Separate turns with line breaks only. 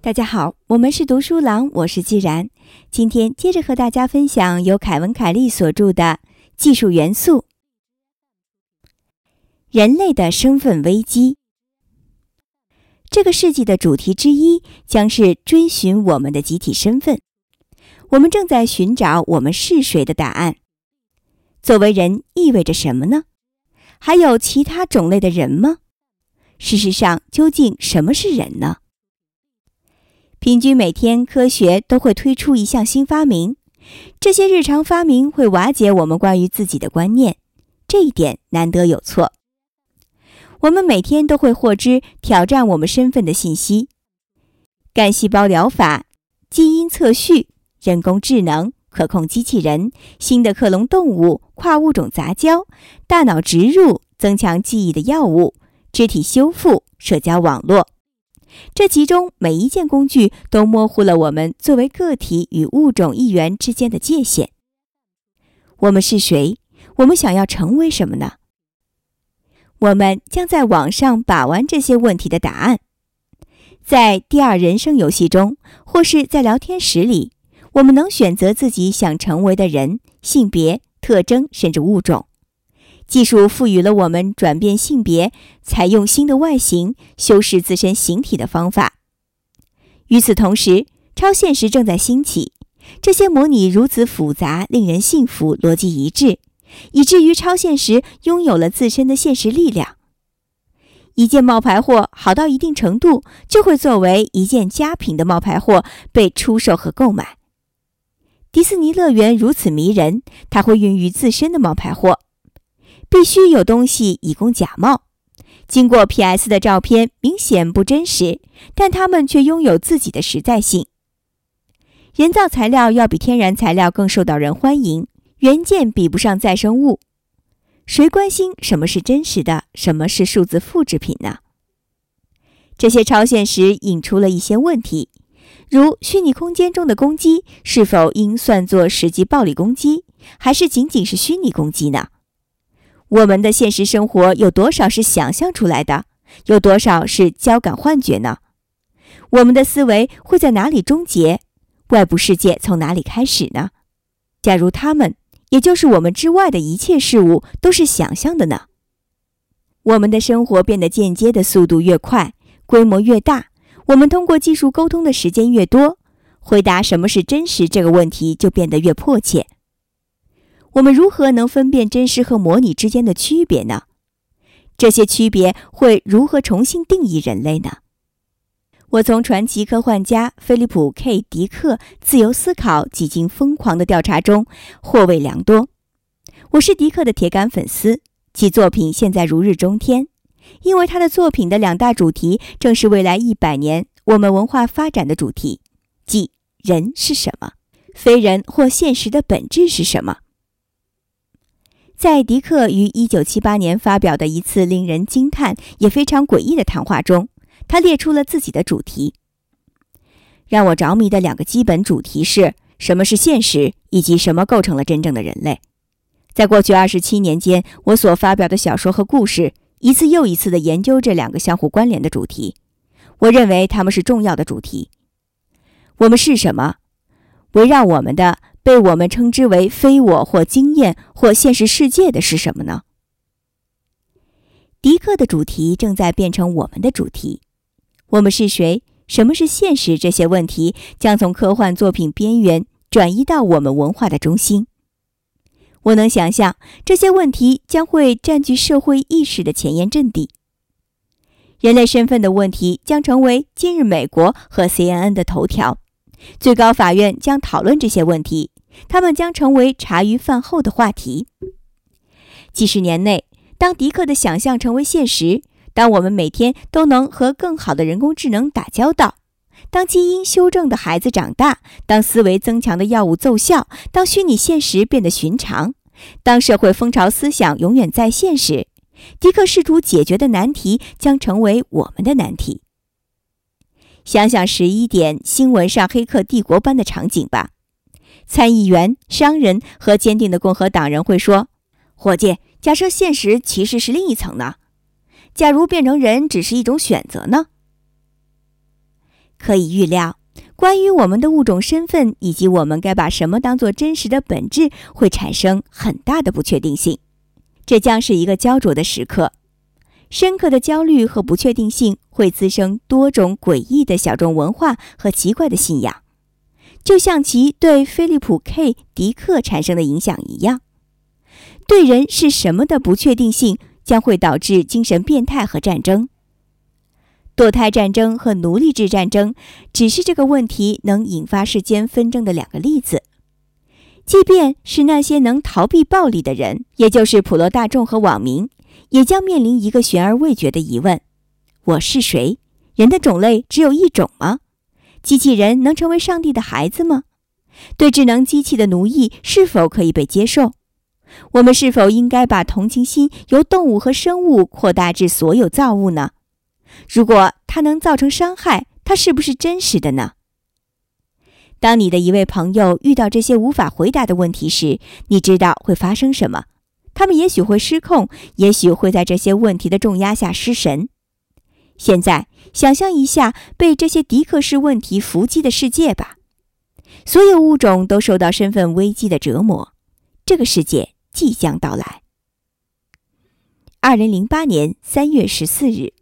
大家好，我们是读书郎，我是既然。今天接着和大家分享由凯文·凯利所著的《技术元素：人类的身份危机》。这个世纪的主题之一将是追寻我们的集体身份。我们正在寻找我们是谁的答案。作为人意味着什么呢？还有其他种类的人吗？事实上，究竟什么是人呢？平均每天，科学都会推出一项新发明。这些日常发明会瓦解我们关于自己的观念，这一点难得有错。我们每天都会获知挑战我们身份的信息：干细胞疗法、基因测序、人工智能、可控机器人、新的克隆动物、跨物种杂交、大脑植入、增强记忆的药物、肢体修复、社交网络。这其中每一件工具都模糊了我们作为个体与物种一员之间的界限。我们是谁？我们想要成为什么呢？我们将在网上把玩这些问题的答案。在第二人生游戏中，或是在聊天室里，我们能选择自己想成为的人、性别、特征，甚至物种。技术赋予了我们转变性别、采用新的外形、修饰自身形体的方法。与此同时，超现实正在兴起。这些模拟如此复杂、令人信服、逻辑一致，以至于超现实拥有了自身的现实力量。一件冒牌货好到一定程度，就会作为一件佳品的冒牌货被出售和购买。迪士尼乐园如此迷人，它会孕育自身的冒牌货。必须有东西以供假冒。经过 PS 的照片明显不真实，但它们却拥有自己的实在性。人造材料要比天然材料更受到人欢迎，原件比不上再生物。谁关心什么是真实的，什么是数字复制品呢？这些超现实引出了一些问题，如虚拟空间中的攻击是否应算作实际暴力攻击，还是仅仅是虚拟攻击呢？我们的现实生活有多少是想象出来的？有多少是交感幻觉呢？我们的思维会在哪里终结？外部世界从哪里开始呢？假如他们，也就是我们之外的一切事物，都是想象的呢？我们的生活变得间接的速度越快，规模越大，我们通过技术沟通的时间越多，回答什么是真实这个问题就变得越迫切。我们如何能分辨真实和模拟之间的区别呢？这些区别会如何重新定义人类呢？我从传奇科幻家菲利普 ·K· 迪克自由思考几经疯狂的调查中获益良多。我是迪克的铁杆粉丝，其作品现在如日中天，因为他的作品的两大主题正是未来一百年我们文化发展的主题，即人是什么，非人或现实的本质是什么。在迪克于一九七八年发表的一次令人惊叹也非常诡异的谈话中，他列出了自己的主题。让我着迷的两个基本主题是什么是现实，以及什么构成了真正的人类。在过去二十七年间，我所发表的小说和故事一次又一次地研究这两个相互关联的主题。我认为他们是重要的主题。我们是什么？围绕我们的。被我们称之为非我或经验或现实世界的是什么呢？迪克的主题正在变成我们的主题。我们是谁？什么是现实？这些问题将从科幻作品边缘转移到我们文化的中心。我能想象这些问题将会占据社会意识的前沿阵地。人类身份的问题将成为今日美国和 CNN 的头条。最高法院将讨论这些问题。他们将成为茶余饭后的话题。几十年内，当迪克的想象成为现实，当我们每天都能和更好的人工智能打交道，当基因修正的孩子长大，当思维增强的药物奏效，当虚拟现实变得寻常，当社会风潮思想永远在线时，迪克试图解决的难题将成为我们的难题。想想十一点新闻上黑客帝国般的场景吧。参议员、商人和坚定的共和党人会说：“伙计，假设现实其实是另一层呢？假如变成人只是一种选择呢？可以预料，关于我们的物种身份以及我们该把什么当做真实的本质，会产生很大的不确定性。这将是一个焦灼的时刻。深刻的焦虑和不确定性会滋生多种诡异的小众文化和奇怪的信仰，就像其对菲利普 ·K· 迪克产生的影响一样。对人是什么的不确定性将会导致精神变态和战争。堕胎战争和奴隶制战争只是这个问题能引发世间纷争的两个例子。即便是那些能逃避暴力的人，也就是普罗大众和网民。也将面临一个悬而未决的疑问：我是谁？人的种类只有一种吗？机器人能成为上帝的孩子吗？对智能机器的奴役是否可以被接受？我们是否应该把同情心由动物和生物扩大至所有造物呢？如果它能造成伤害，它是不是真实的呢？当你的一位朋友遇到这些无法回答的问题时，你知道会发生什么？他们也许会失控，也许会在这些问题的重压下失神。现在，想象一下被这些迪克式问题伏击的世界吧。所有物种都受到身份危机的折磨，这个世界即将到来。二零零八年三月十四日。